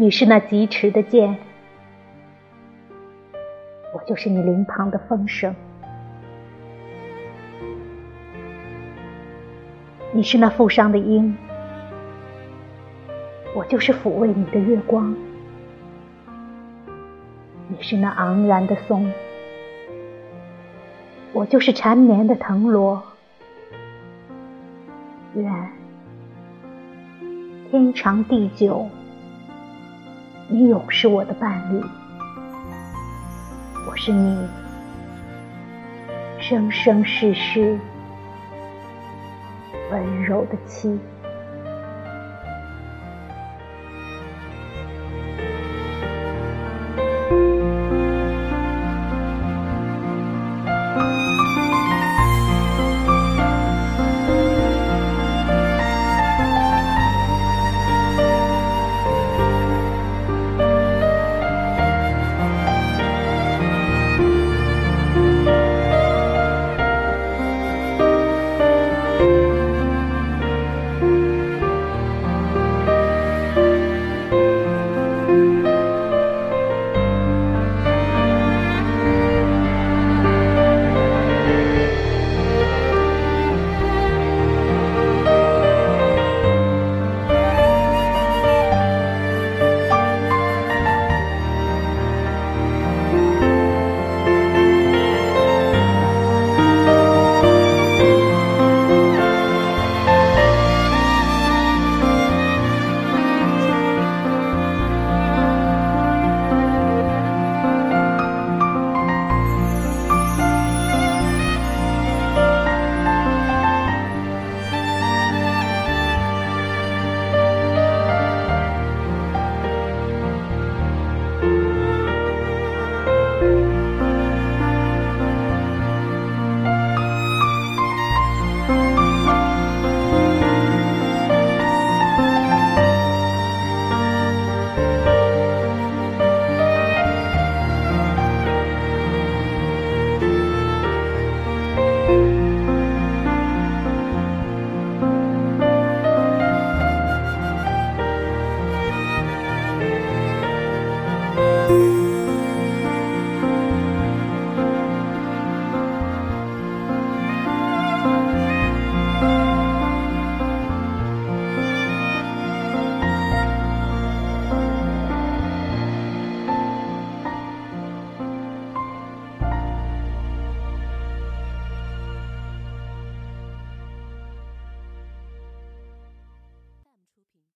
你是那疾驰的箭，我就是你林旁的风声。你是那负伤的鹰，我就是抚慰你的月光。你是那昂然的松，我就是缠绵的藤萝。愿天长地久，你永是我的伴侣，我是你生生世世温柔的妻。